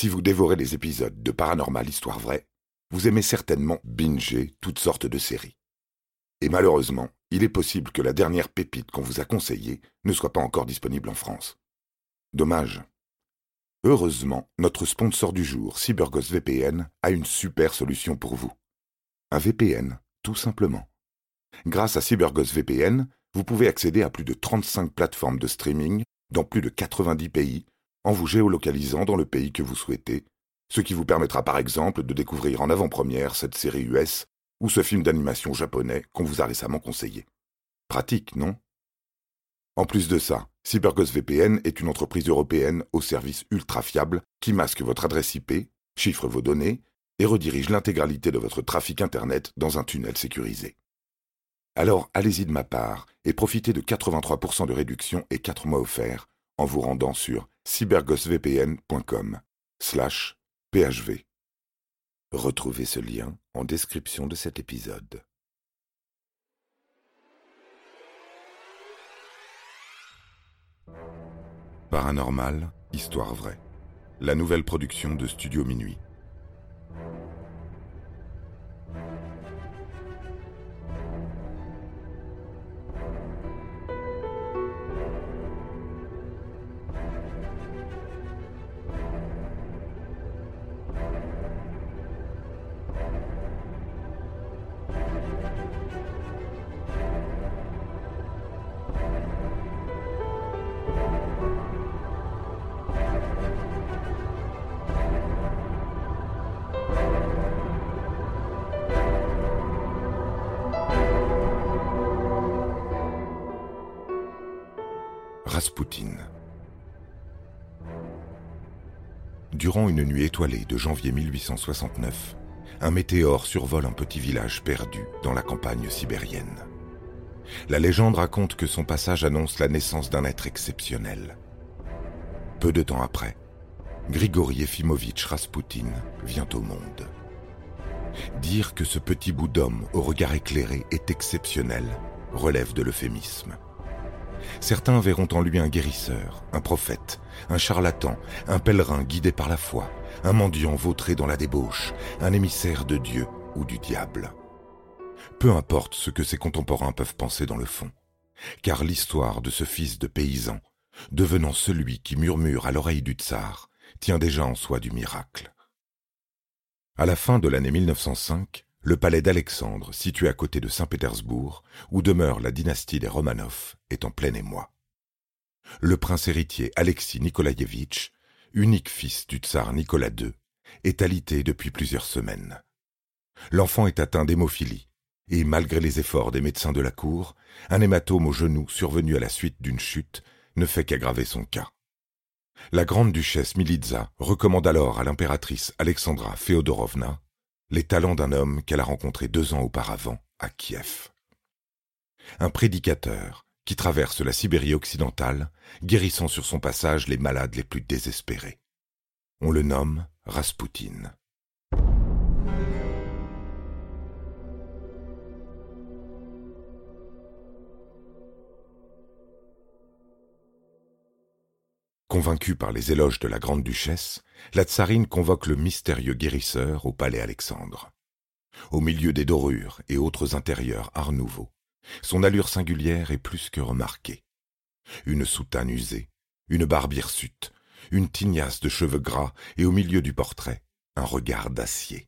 Si vous dévorez les épisodes de Paranormal Histoire Vraie, vous aimez certainement binger toutes sortes de séries. Et malheureusement, il est possible que la dernière pépite qu'on vous a conseillée ne soit pas encore disponible en France. Dommage. Heureusement, notre sponsor du jour, CyberGhost VPN, a une super solution pour vous. Un VPN, tout simplement. Grâce à CyberGhost VPN, vous pouvez accéder à plus de 35 plateformes de streaming dans plus de 90 pays en vous géolocalisant dans le pays que vous souhaitez, ce qui vous permettra par exemple de découvrir en avant-première cette série US ou ce film d'animation japonais qu'on vous a récemment conseillé. Pratique, non? En plus de ça, CyberGhost VPN est une entreprise européenne au service ultra fiable qui masque votre adresse IP, chiffre vos données et redirige l'intégralité de votre trafic Internet dans un tunnel sécurisé. Alors allez-y de ma part et profitez de 83% de réduction et 4 mois offerts en vous rendant sur cyberghostvpn.com slash phv. Retrouvez ce lien en description de cet épisode. Paranormal, histoire vraie. La nouvelle production de Studio Minuit. Rasputin. Durant une nuit étoilée de janvier 1869, un météore survole un petit village perdu dans la campagne sibérienne. La légende raconte que son passage annonce la naissance d'un être exceptionnel. Peu de temps après, Grigori Efimovitch Rasputin vient au monde. Dire que ce petit bout d'homme au regard éclairé est exceptionnel relève de l'euphémisme. Certains verront en lui un guérisseur, un prophète, un charlatan, un pèlerin guidé par la foi, un mendiant vautré dans la débauche, un émissaire de Dieu ou du diable. Peu importe ce que ses contemporains peuvent penser dans le fond, car l'histoire de ce fils de paysan, devenant celui qui murmure à l'oreille du tsar, tient déjà en soi du miracle. À la fin de l'année 1905, le palais d'Alexandre, situé à côté de Saint-Pétersbourg, où demeure la dynastie des Romanov, est en plein émoi. Le prince héritier Alexis Nikolaïevitch, unique fils du tsar Nicolas II, est alité depuis plusieurs semaines. L'enfant est atteint d'hémophilie, et malgré les efforts des médecins de la cour, un hématome au genou survenu à la suite d'une chute ne fait qu'aggraver son cas. La grande duchesse Militza recommande alors à l'impératrice Alexandra Féodorovna les talents d'un homme qu'elle a rencontré deux ans auparavant à Kiev. Un prédicateur qui traverse la Sibérie occidentale, guérissant sur son passage les malades les plus désespérés. On le nomme Raspoutine. Convaincue par les éloges de la grande duchesse, la tsarine convoque le mystérieux guérisseur au palais Alexandre. Au milieu des dorures et autres intérieurs art nouveau, son allure singulière est plus que remarquée. Une soutane usée, une barbe hirsute, une tignasse de cheveux gras et au milieu du portrait, un regard d'acier,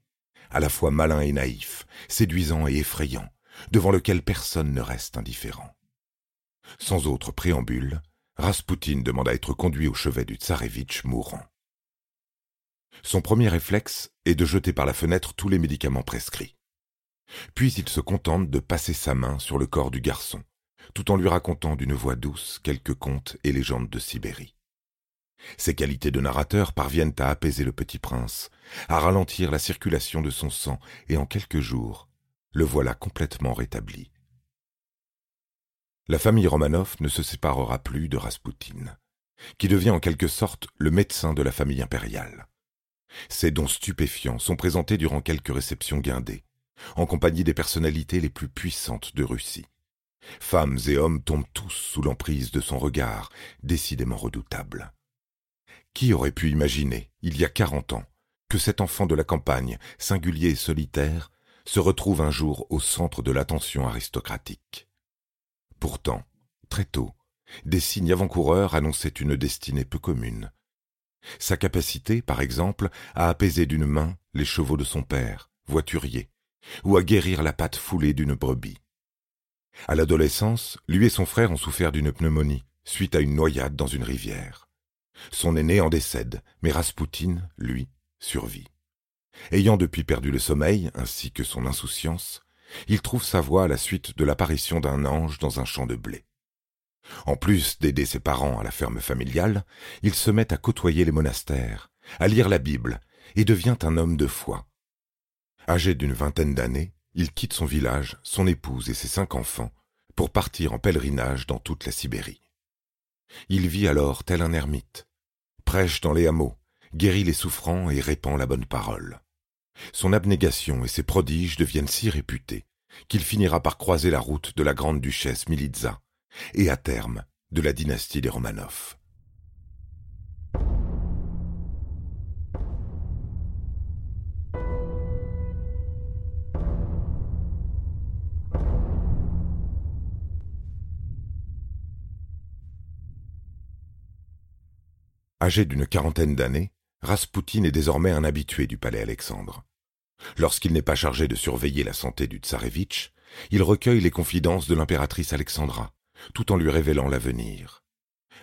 à la fois malin et naïf, séduisant et effrayant, devant lequel personne ne reste indifférent. Sans autre préambule, Raspoutine demande à être conduit au chevet du tsarevitch mourant. Son premier réflexe est de jeter par la fenêtre tous les médicaments prescrits. Puis il se contente de passer sa main sur le corps du garçon, tout en lui racontant d'une voix douce quelques contes et légendes de Sibérie. Ses qualités de narrateur parviennent à apaiser le petit prince, à ralentir la circulation de son sang, et en quelques jours, le voilà complètement rétabli. La famille Romanov ne se séparera plus de Raspoutine, qui devient en quelque sorte le médecin de la famille impériale. Ces dons stupéfiants sont présentés durant quelques réceptions guindées, en compagnie des personnalités les plus puissantes de Russie. Femmes et hommes tombent tous sous l'emprise de son regard, décidément redoutable. Qui aurait pu imaginer, il y a quarante ans, que cet enfant de la campagne, singulier et solitaire, se retrouve un jour au centre de l'attention aristocratique? Pourtant, très tôt, des signes avant-coureurs annonçaient une destinée peu commune. Sa capacité, par exemple, à apaiser d'une main les chevaux de son père, voiturier, ou à guérir la patte foulée d'une brebis. À l'adolescence, lui et son frère ont souffert d'une pneumonie, suite à une noyade dans une rivière. Son aîné en décède, mais Raspoutine, lui, survit. Ayant depuis perdu le sommeil, ainsi que son insouciance, il trouve sa voie à la suite de l'apparition d'un ange dans un champ de blé. En plus d'aider ses parents à la ferme familiale, il se met à côtoyer les monastères, à lire la Bible, et devient un homme de foi. Âgé d'une vingtaine d'années, il quitte son village, son épouse et ses cinq enfants, pour partir en pèlerinage dans toute la Sibérie. Il vit alors tel un ermite, prêche dans les hameaux, guérit les souffrants et répand la bonne parole. Son abnégation et ses prodiges deviennent si réputés qu'il finira par croiser la route de la grande duchesse Militza et à terme de la dynastie des Romanov. Âgé d'une quarantaine d'années, Raspoutine est désormais un habitué du palais Alexandre. Lorsqu'il n'est pas chargé de surveiller la santé du tsarevitch, il recueille les confidences de l'impératrice Alexandra, tout en lui révélant l'avenir.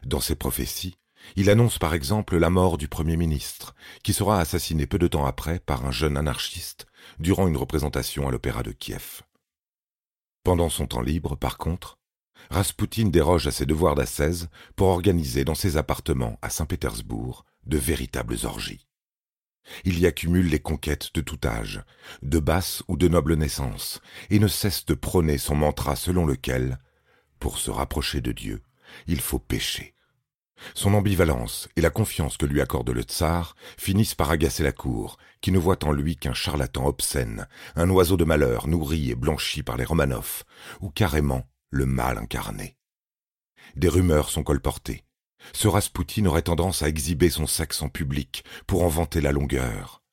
Dans ses prophéties, il annonce par exemple la mort du Premier ministre, qui sera assassiné peu de temps après par un jeune anarchiste durant une représentation à l'Opéra de Kiev. Pendant son temps libre, par contre, Raspoutine déroge à ses devoirs d'ascèse pour organiser dans ses appartements à Saint-Pétersbourg de véritables orgies. Il y accumule les conquêtes de tout âge, de basse ou de noble naissance, et ne cesse de prôner son mantra selon lequel, pour se rapprocher de Dieu, il faut pécher. Son ambivalence et la confiance que lui accorde le tsar finissent par agacer la cour, qui ne voit en lui qu'un charlatan obscène, un oiseau de malheur nourri et blanchi par les Romanov, ou carrément le mal incarné. Des rumeurs sont colportées. Ce Raspoutine aurait tendance à exhiber son sexe en public pour en vanter la longueur.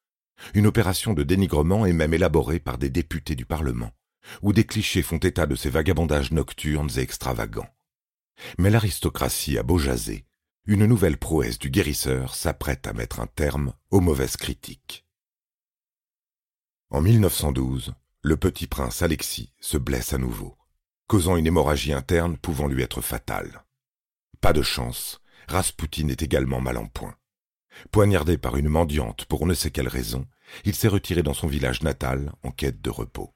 Une opération de dénigrement est même élaborée par des députés du Parlement, où des clichés font état de ces vagabondages nocturnes et extravagants. Mais l'aristocratie a beau jaser, une nouvelle prouesse du guérisseur s'apprête à mettre un terme aux mauvaises critiques. En 1912, le petit prince Alexis se blesse à nouveau causant une hémorragie interne pouvant lui être fatale. Pas de chance, Raspoutine est également mal en point. Poignardé par une mendiante pour on ne sait quelle raison, il s'est retiré dans son village natal en quête de repos.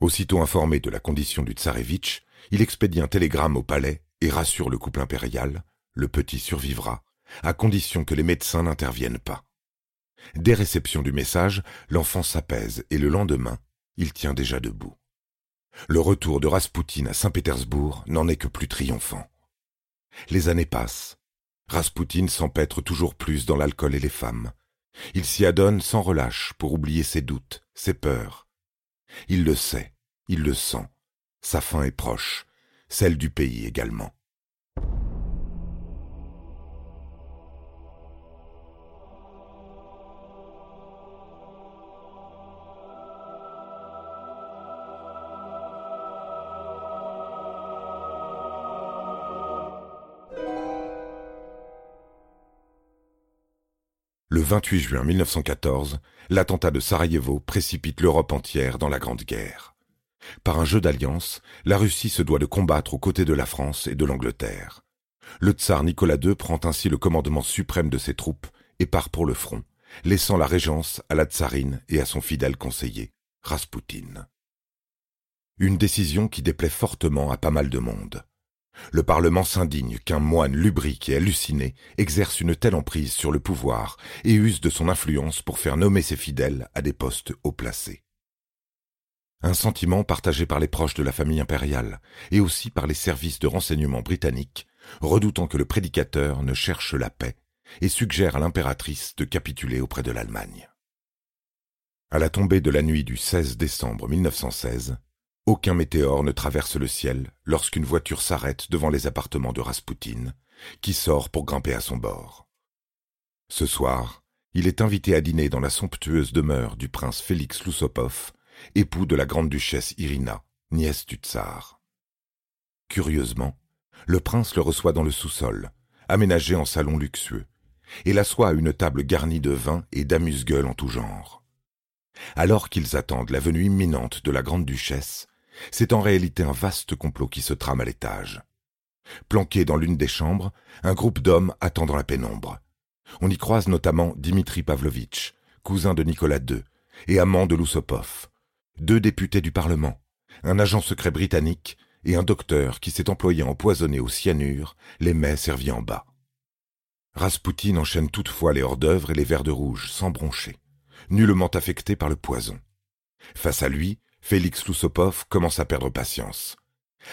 Aussitôt informé de la condition du tsarevitch, il expédie un télégramme au palais et rassure le couple impérial, le petit survivra, à condition que les médecins n'interviennent pas. Dès réception du message, l'enfant s'apaise et le lendemain, il tient déjà debout. Le retour de Raspoutine à Saint-Pétersbourg n'en est que plus triomphant. Les années passent. Raspoutine s'empêtre toujours plus dans l'alcool et les femmes. Il s'y adonne sans relâche pour oublier ses doutes, ses peurs. Il le sait, il le sent. Sa fin est proche, celle du pays également. Le 28 juin 1914, l'attentat de Sarajevo précipite l'Europe entière dans la Grande Guerre. Par un jeu d'alliance, la Russie se doit de combattre aux côtés de la France et de l'Angleterre. Le tsar Nicolas II prend ainsi le commandement suprême de ses troupes et part pour le front, laissant la régence à la tsarine et à son fidèle conseiller, Raspoutine. Une décision qui déplaît fortement à pas mal de monde. Le Parlement s'indigne qu'un moine lubrique et halluciné exerce une telle emprise sur le pouvoir et use de son influence pour faire nommer ses fidèles à des postes haut placés. Un sentiment partagé par les proches de la famille impériale et aussi par les services de renseignement britanniques, redoutant que le prédicateur ne cherche la paix et suggère à l'impératrice de capituler auprès de l'Allemagne. À la tombée de la nuit du 16 décembre 1916, aucun météore ne traverse le ciel lorsqu'une voiture s'arrête devant les appartements de Raspoutine, qui sort pour grimper à son bord. Ce soir, il est invité à dîner dans la somptueuse demeure du prince Félix Loussopov, époux de la grande-duchesse Irina, nièce du tsar. Curieusement, le prince le reçoit dans le sous-sol, aménagé en salon luxueux, et l'assoit à une table garnie de vin et d'amuse-gueules en tout genre. Alors qu'ils attendent la venue imminente de la grande-duchesse, c'est en réalité un vaste complot qui se trame à l'étage. Planqué dans l'une des chambres, un groupe d'hommes attend dans la pénombre. On y croise notamment Dimitri Pavlovitch, cousin de Nicolas II, et amant de Loussopov, deux députés du Parlement, un agent secret britannique et un docteur qui s'est employé à empoisonner au cyanure les mets servis en bas. Raspoutine enchaîne toutefois les hors-d'œuvre et les verres de rouge sans broncher, nullement affecté par le poison. Face à lui, Félix Loussopov commence à perdre patience.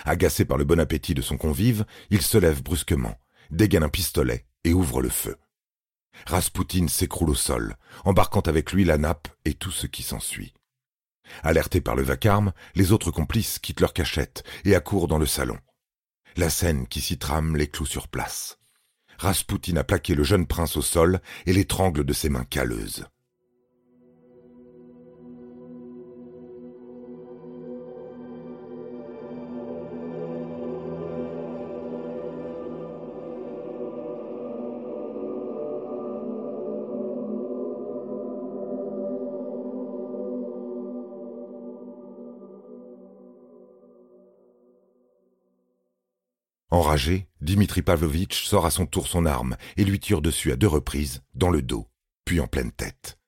Agacé par le bon appétit de son convive, il se lève brusquement, dégaine un pistolet et ouvre le feu. Raspoutine s'écroule au sol, embarquant avec lui la nappe et tout ce qui s'ensuit. Alertés par le vacarme, les autres complices quittent leur cachette et accourent dans le salon. La scène qui s'y trame les cloue sur place. Raspoutine a plaqué le jeune prince au sol et l'étrangle de ses mains calleuses. Enragé, Dimitri Pavlovitch sort à son tour son arme et lui tire dessus à deux reprises, dans le dos, puis en pleine tête.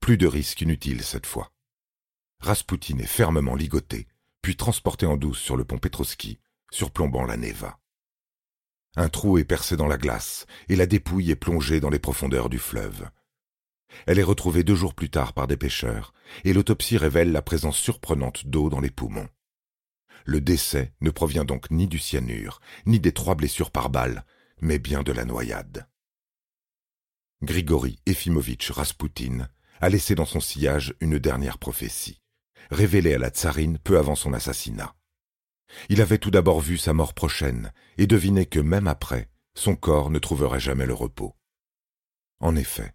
Plus de risque inutile cette fois. Raspoutine est fermement ligoté, puis transporté en douce sur le pont Petrovski, surplombant la Neva. Un trou est percé dans la glace et la dépouille est plongée dans les profondeurs du fleuve. Elle est retrouvée deux jours plus tard par des pêcheurs, et l'autopsie révèle la présence surprenante d'eau dans les poumons. Le décès ne provient donc ni du cyanure, ni des trois blessures par balle, mais bien de la noyade. Grigori Efimovitch Raspoutine a laissé dans son sillage une dernière prophétie, révélée à la tsarine peu avant son assassinat. Il avait tout d'abord vu sa mort prochaine et deviné que même après, son corps ne trouverait jamais le repos. En effet,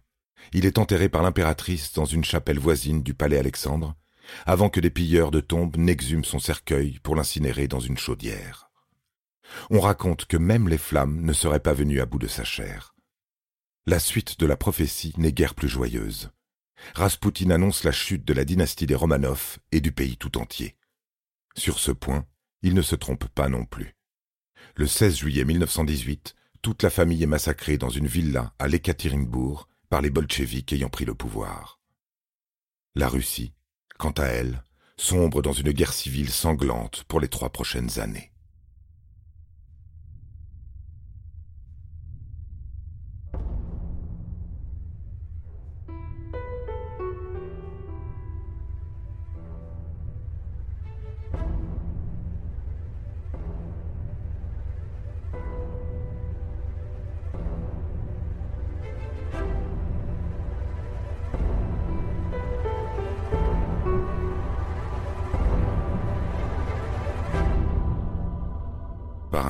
il est enterré par l'impératrice dans une chapelle voisine du palais Alexandre, avant que des pilleurs de tombes n'exhument son cercueil pour l'incinérer dans une chaudière. On raconte que même les flammes ne seraient pas venues à bout de sa chair. La suite de la prophétie n'est guère plus joyeuse. Raspoutine annonce la chute de la dynastie des Romanov et du pays tout entier. Sur ce point, il ne se trompe pas non plus. Le 16 juillet 1918, toute la famille est massacrée dans une villa à l'Ekaterinbourg par les bolcheviks ayant pris le pouvoir. La Russie, quant à elle, sombre dans une guerre civile sanglante pour les trois prochaines années.